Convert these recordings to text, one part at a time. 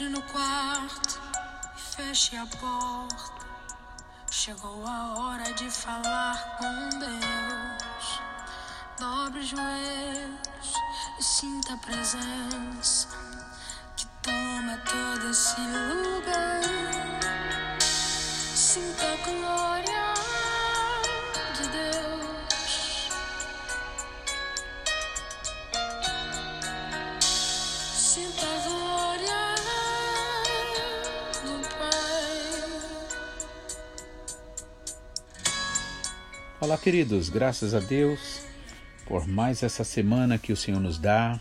Entre no quarto e feche a porta. Chegou a hora de falar com Deus. Dobre os joelhos e sinta a presença que toma todo esse lugar. Sinta a glória Olá, queridos, graças a Deus por mais essa semana que o Senhor nos dá.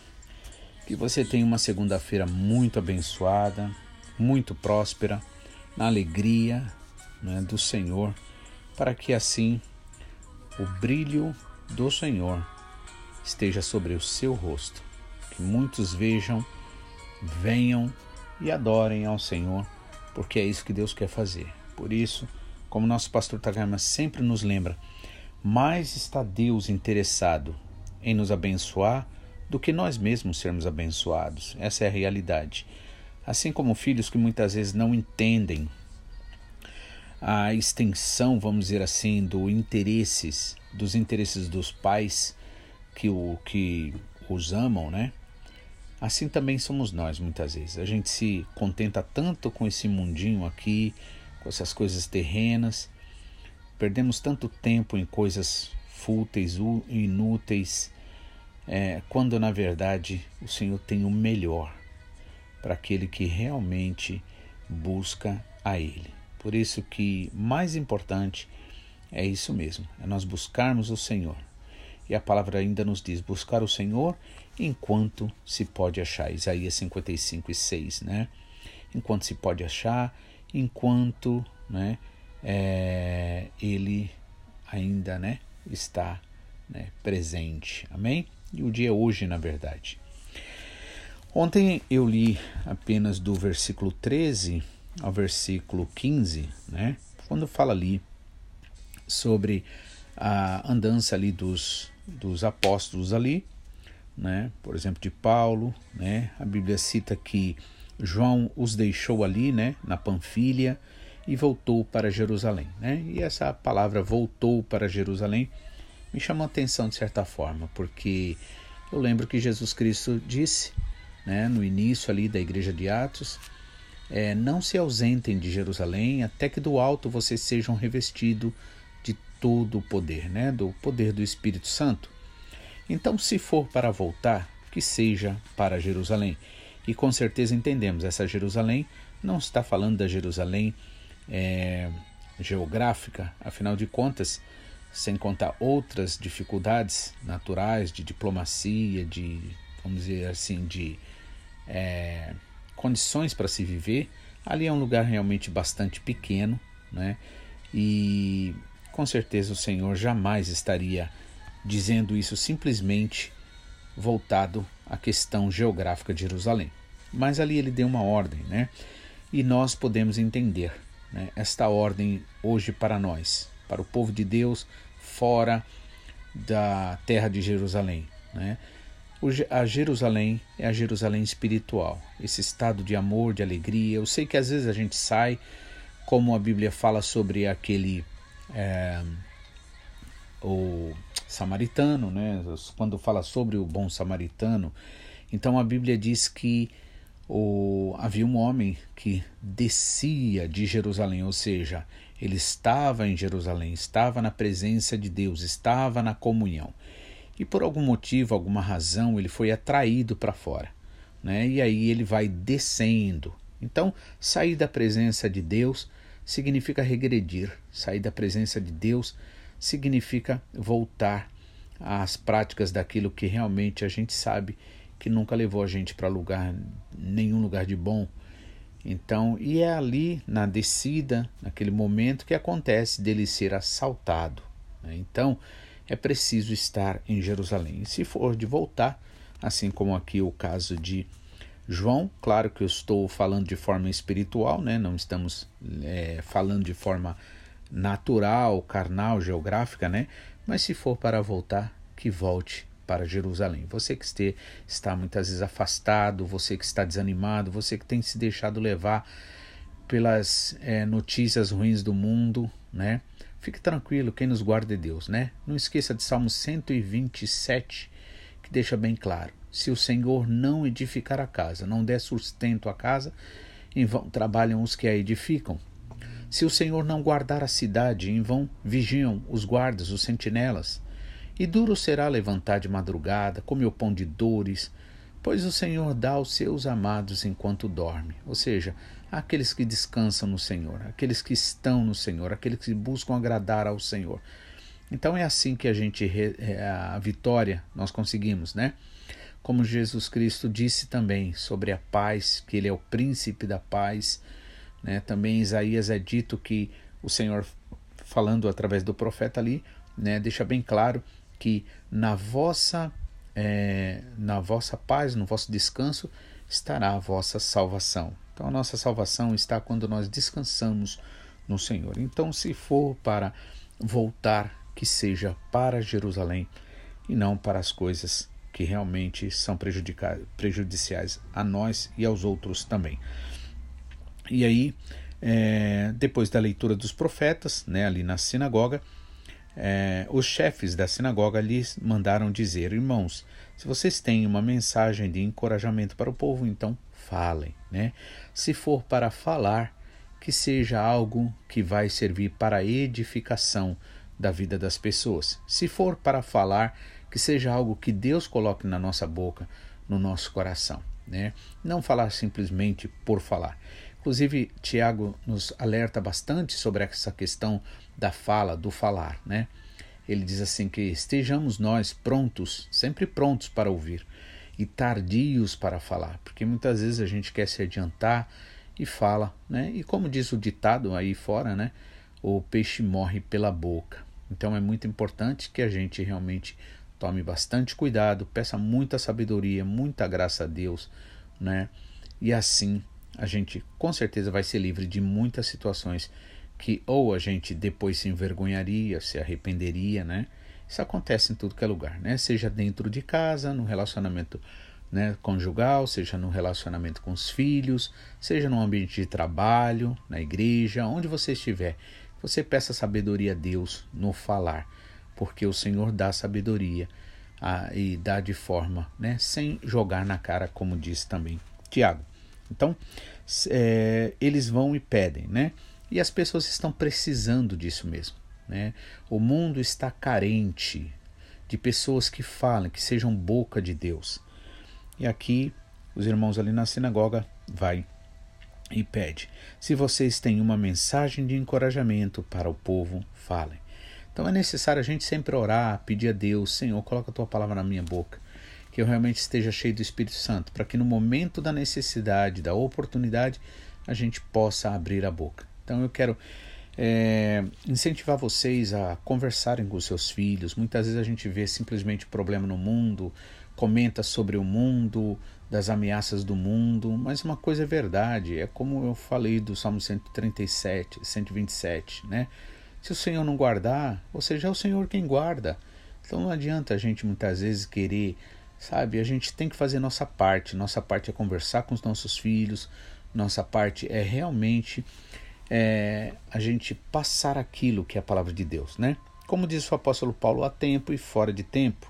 Que você tenha uma segunda-feira muito abençoada, muito próspera, na alegria né, do Senhor, para que assim o brilho do Senhor esteja sobre o seu rosto. Que muitos vejam, venham e adorem ao Senhor, porque é isso que Deus quer fazer. Por isso, como nosso pastor Tagama sempre nos lembra, mais está Deus interessado em nos abençoar do que nós mesmos sermos abençoados. Essa é a realidade. Assim como filhos que muitas vezes não entendem a extensão, vamos dizer assim, do interesses, dos interesses dos pais que o que os amam, né? Assim também somos nós muitas vezes. A gente se contenta tanto com esse mundinho aqui, com essas coisas terrenas, perdemos tanto tempo em coisas fúteis, inúteis, é, quando na verdade o Senhor tem o melhor para aquele que realmente busca a Ele. Por isso que mais importante é isso mesmo, é nós buscarmos o Senhor. E a palavra ainda nos diz: buscar o Senhor enquanto se pode achar. Isaías 55 e 6, né? Enquanto se pode achar, enquanto né, é, ele ainda né, está né, presente. Amém? E o dia é hoje, na verdade. Ontem eu li apenas do versículo 13 ao versículo 15, né? Quando fala ali sobre a andança ali dos, dos apóstolos ali, né? Por exemplo, de Paulo, né? A Bíblia cita que João os deixou ali, né? Na Panfilha e voltou para Jerusalém, né? E essa palavra voltou para Jerusalém me chamou a atenção de certa forma, porque eu lembro que Jesus Cristo disse, né, no início ali da igreja de Atos, é, não se ausentem de Jerusalém até que do alto vocês sejam revestidos de todo o poder, né, do poder do Espírito Santo. Então, se for para voltar, que seja para Jerusalém. E com certeza entendemos, essa Jerusalém não está falando da Jerusalém é, geográfica, afinal de contas, sem contar outras dificuldades naturais de diplomacia, de, vamos dizer assim, de é, condições para se viver, ali é um lugar realmente bastante pequeno, né? E com certeza o Senhor jamais estaria dizendo isso simplesmente voltado à questão geográfica de Jerusalém. Mas ali ele deu uma ordem, né? E nós podemos entender né, esta ordem hoje para nós, para o povo de Deus fora da terra de Jerusalém. Né? A Jerusalém é a Jerusalém espiritual, esse estado de amor, de alegria. Eu sei que às vezes a gente sai, como a Bíblia fala sobre aquele é, o samaritano, né? quando fala sobre o bom samaritano. Então a Bíblia diz que o, havia um homem que descia de Jerusalém, ou seja, ele estava em Jerusalém, estava na presença de Deus, estava na comunhão. E por algum motivo, alguma razão, ele foi atraído para fora. Né? E aí ele vai descendo. Então, sair da presença de Deus significa regredir. Sair da presença de Deus significa voltar às práticas daquilo que realmente a gente sabe que nunca levou a gente para lugar nenhum lugar de bom, então, e é ali na descida, naquele momento, que acontece dele ser assaltado. Né? Então, é preciso estar em Jerusalém. E se for de voltar, assim como aqui o caso de João, claro que eu estou falando de forma espiritual, né? não estamos é, falando de forma natural, carnal, geográfica, né? mas se for para voltar, que volte para Jerusalém. Você que este, está muitas vezes afastado, você que está desanimado, você que tem se deixado levar pelas é, notícias ruins do mundo, né? Fique tranquilo, quem nos guarda é Deus, né? Não esqueça de Salmo 127, que deixa bem claro: se o Senhor não edificar a casa, não der sustento à casa, em vão trabalham os que a edificam. Se o Senhor não guardar a cidade, em vão vigiam os guardas, os sentinelas. E duro será levantar de madrugada, comer o pão de dores, pois o Senhor dá aos seus amados enquanto dorme. Ou seja, aqueles que descansam no Senhor, aqueles que estão no Senhor, aqueles que buscam agradar ao Senhor. Então é assim que a gente é, a vitória nós conseguimos, né? Como Jesus Cristo disse também sobre a paz, que ele é o príncipe da paz, né? Também Isaías é dito que o Senhor, falando através do profeta ali, né, deixa bem claro que na vossa, é, na vossa paz, no vosso descanso, estará a vossa salvação. Então a nossa salvação está quando nós descansamos no Senhor. Então, se for para voltar, que seja para Jerusalém e não para as coisas que realmente são prejudiciais a nós e aos outros também. E aí, é, depois da leitura dos profetas, né, ali na sinagoga, é, os chefes da sinagoga lhes mandaram dizer: Irmãos, se vocês têm uma mensagem de encorajamento para o povo, então falem. Né? Se for para falar, que seja algo que vai servir para a edificação da vida das pessoas. Se for para falar, que seja algo que Deus coloque na nossa boca, no nosso coração. Né? Não falar simplesmente por falar. Inclusive, Tiago nos alerta bastante sobre essa questão da fala, do falar, né? Ele diz assim que estejamos nós prontos, sempre prontos para ouvir e tardios para falar, porque muitas vezes a gente quer se adiantar e fala, né? E como diz o ditado aí fora, né? O peixe morre pela boca. Então é muito importante que a gente realmente tome bastante cuidado, peça muita sabedoria, muita graça a Deus, né? E assim a gente com certeza vai ser livre de muitas situações que ou a gente depois se envergonharia, se arrependeria, né? Isso acontece em tudo que é lugar, né? Seja dentro de casa, no relacionamento né, conjugal, seja no relacionamento com os filhos, seja no ambiente de trabalho, na igreja, onde você estiver. Você peça sabedoria a Deus no falar, porque o Senhor dá sabedoria ah, e dá de forma, né, sem jogar na cara, como disse também Tiago. Então, é, eles vão e pedem, né? E as pessoas estão precisando disso mesmo, né? O mundo está carente de pessoas que falem, que sejam boca de Deus. E aqui os irmãos ali na sinagoga vai e pede: se vocês têm uma mensagem de encorajamento para o povo, falem. Então é necessário a gente sempre orar, pedir a Deus, Senhor, coloca a tua palavra na minha boca que eu realmente esteja cheio do Espírito Santo, para que no momento da necessidade, da oportunidade, a gente possa abrir a boca. Então eu quero é, incentivar vocês a conversarem com os seus filhos. Muitas vezes a gente vê simplesmente problema no mundo, comenta sobre o mundo, das ameaças do mundo, mas uma coisa é verdade, é como eu falei do Salmo 137, 127, né? Se o Senhor não guardar, ou seja, é o Senhor quem guarda. Então não adianta a gente muitas vezes querer Sabe, a gente tem que fazer nossa parte. Nossa parte é conversar com os nossos filhos, nossa parte é realmente é, a gente passar aquilo que é a palavra de Deus, né? Como diz o apóstolo Paulo, há tempo e fora de tempo,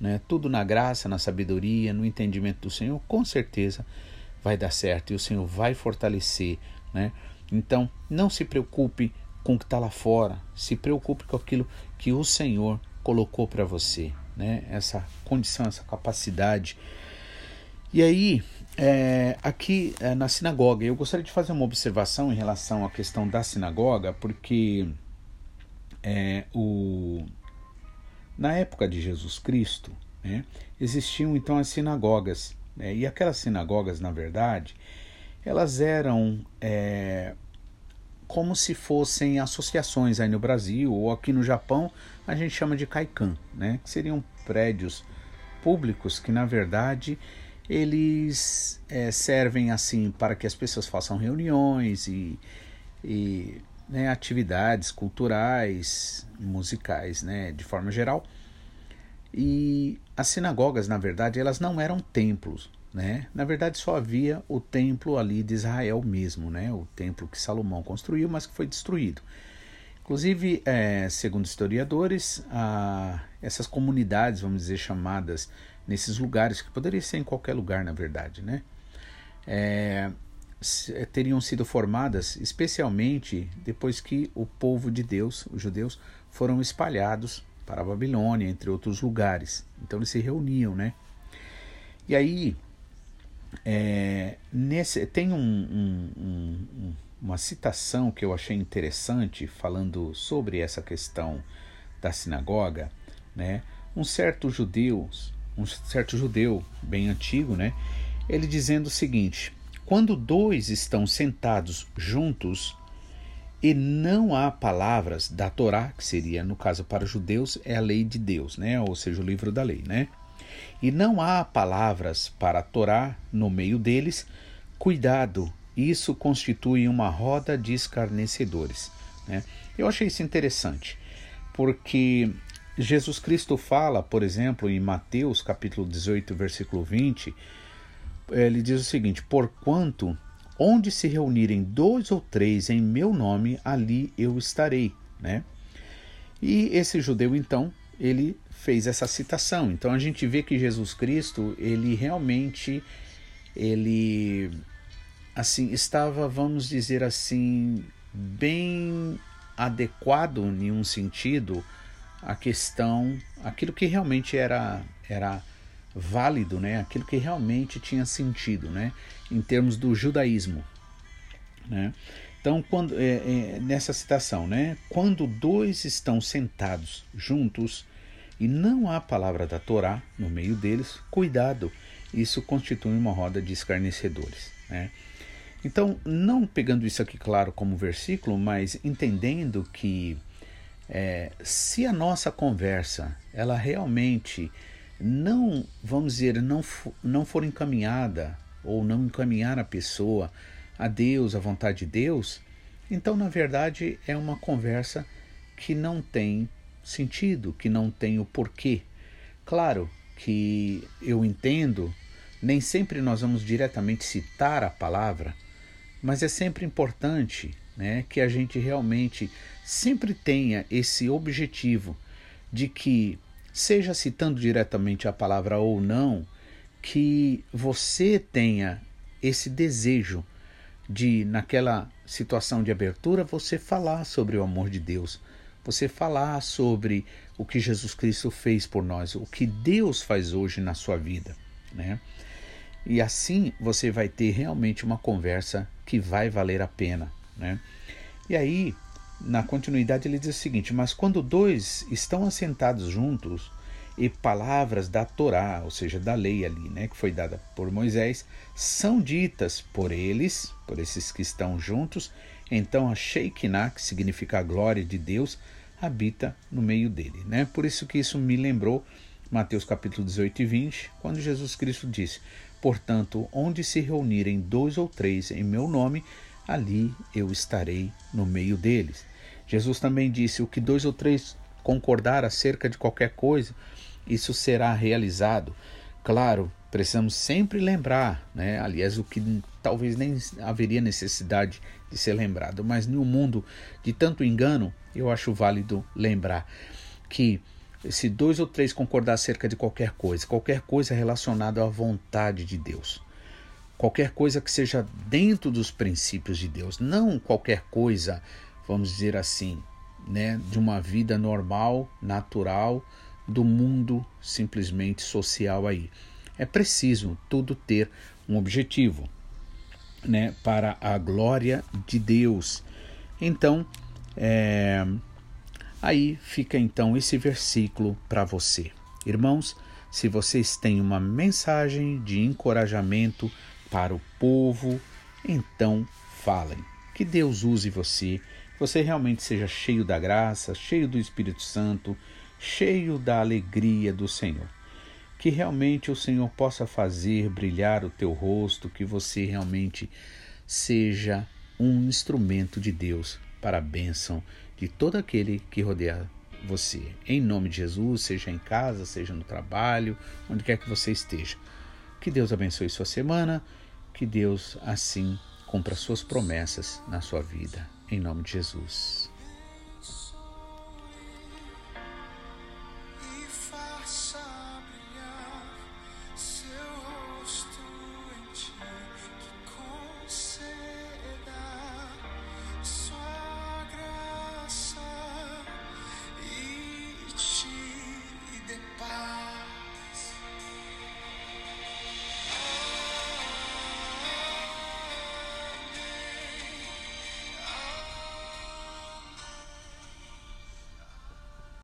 né? Tudo na graça, na sabedoria, no entendimento do Senhor, com certeza vai dar certo e o Senhor vai fortalecer, né? Então, não se preocupe com o que está lá fora, se preocupe com aquilo que o Senhor colocou para você, né? essa condição, essa capacidade. E aí, é, aqui é, na sinagoga, eu gostaria de fazer uma observação em relação à questão da sinagoga, porque é, o, na época de Jesus Cristo, né, existiam então as sinagogas. Né, e aquelas sinagogas, na verdade, elas eram é, como se fossem associações aí no Brasil ou aqui no Japão a gente chama de kaikan, né? Que seriam prédios públicos que na verdade eles é, servem assim para que as pessoas façam reuniões e, e né, atividades culturais, musicais, né, de forma geral. E as sinagogas, na verdade, elas não eram templos, né? Na verdade, só havia o templo ali de Israel mesmo, né? O templo que Salomão construiu, mas que foi destruído. Inclusive, é, segundo historiadores, a, essas comunidades, vamos dizer, chamadas nesses lugares, que poderia ser em qualquer lugar, na verdade, né? É, teriam sido formadas especialmente depois que o povo de Deus, os judeus, foram espalhados para a Babilônia, entre outros lugares. Então eles se reuniam, né? E aí, é, nesse, tem um, um, um, uma citação que eu achei interessante falando sobre essa questão da sinagoga, né? Um certo judeu, um certo judeu bem antigo, né? Ele dizendo o seguinte: quando dois estão sentados juntos e não há palavras da Torá, que seria no caso para os judeus é a lei de Deus, né? Ou seja, o livro da lei, né? E não há palavras para Torá no meio deles, cuidado isso constitui uma roda de escarnecedores. Né? Eu achei isso interessante, porque Jesus Cristo fala, por exemplo, em Mateus capítulo 18, versículo 20, ele diz o seguinte: Porquanto onde se reunirem dois ou três em meu nome, ali eu estarei. Né? E esse judeu, então, ele fez essa citação. Então a gente vê que Jesus Cristo, ele realmente ele assim estava, vamos dizer assim, bem adequado em um sentido a questão, aquilo que realmente era era válido, né? Aquilo que realmente tinha sentido, né? Em termos do judaísmo, né? Então, quando é, é, nessa citação, né? Quando dois estão sentados juntos e não há palavra da Torá no meio deles, cuidado, isso constitui uma roda de escarnecedores, né? Então, não pegando isso aqui claro como versículo, mas entendendo que é, se a nossa conversa ela realmente não, vamos dizer, não, não for encaminhada ou não encaminhar a pessoa a Deus, à vontade de Deus, então na verdade é uma conversa que não tem sentido, que não tem o porquê. Claro que eu entendo, nem sempre nós vamos diretamente citar a palavra, mas é sempre importante né, que a gente realmente sempre tenha esse objetivo de que, seja citando diretamente a palavra ou não, que você tenha esse desejo de, naquela situação de abertura, você falar sobre o amor de Deus, você falar sobre o que Jesus Cristo fez por nós, o que Deus faz hoje na sua vida, né? E assim você vai ter realmente uma conversa que vai valer a pena. Né? E aí, na continuidade, ele diz o seguinte: Mas quando dois estão assentados juntos e palavras da Torá, ou seja, da lei ali, né, que foi dada por Moisés, são ditas por eles, por esses que estão juntos, então a Shekinah, que significa a glória de Deus, habita no meio dele. Né? Por isso que isso me lembrou Mateus capítulo 18 e 20, quando Jesus Cristo disse: Portanto, onde se reunirem dois ou três em meu nome, ali eu estarei no meio deles. Jesus também disse: O que dois ou três concordar acerca de qualquer coisa, isso será realizado. Claro, precisamos sempre lembrar, né? aliás, o que talvez nem haveria necessidade de ser lembrado, mas no mundo de tanto engano, eu acho válido lembrar que se dois ou três concordar acerca de qualquer coisa, qualquer coisa relacionada à vontade de Deus, qualquer coisa que seja dentro dos princípios de Deus, não qualquer coisa, vamos dizer assim, né, de uma vida normal, natural, do mundo simplesmente social aí. É preciso tudo ter um objetivo, né, para a glória de Deus. Então, é, Aí fica então esse versículo para você. Irmãos, se vocês têm uma mensagem de encorajamento para o povo, então falem. Que Deus use você, você realmente seja cheio da graça, cheio do Espírito Santo, cheio da alegria do Senhor. Que realmente o Senhor possa fazer brilhar o teu rosto, que você realmente seja um instrumento de Deus para a bênção de todo aquele que rodear você. Em nome de Jesus, seja em casa, seja no trabalho, onde quer que você esteja. Que Deus abençoe sua semana, que Deus assim cumpra suas promessas na sua vida. Em nome de Jesus.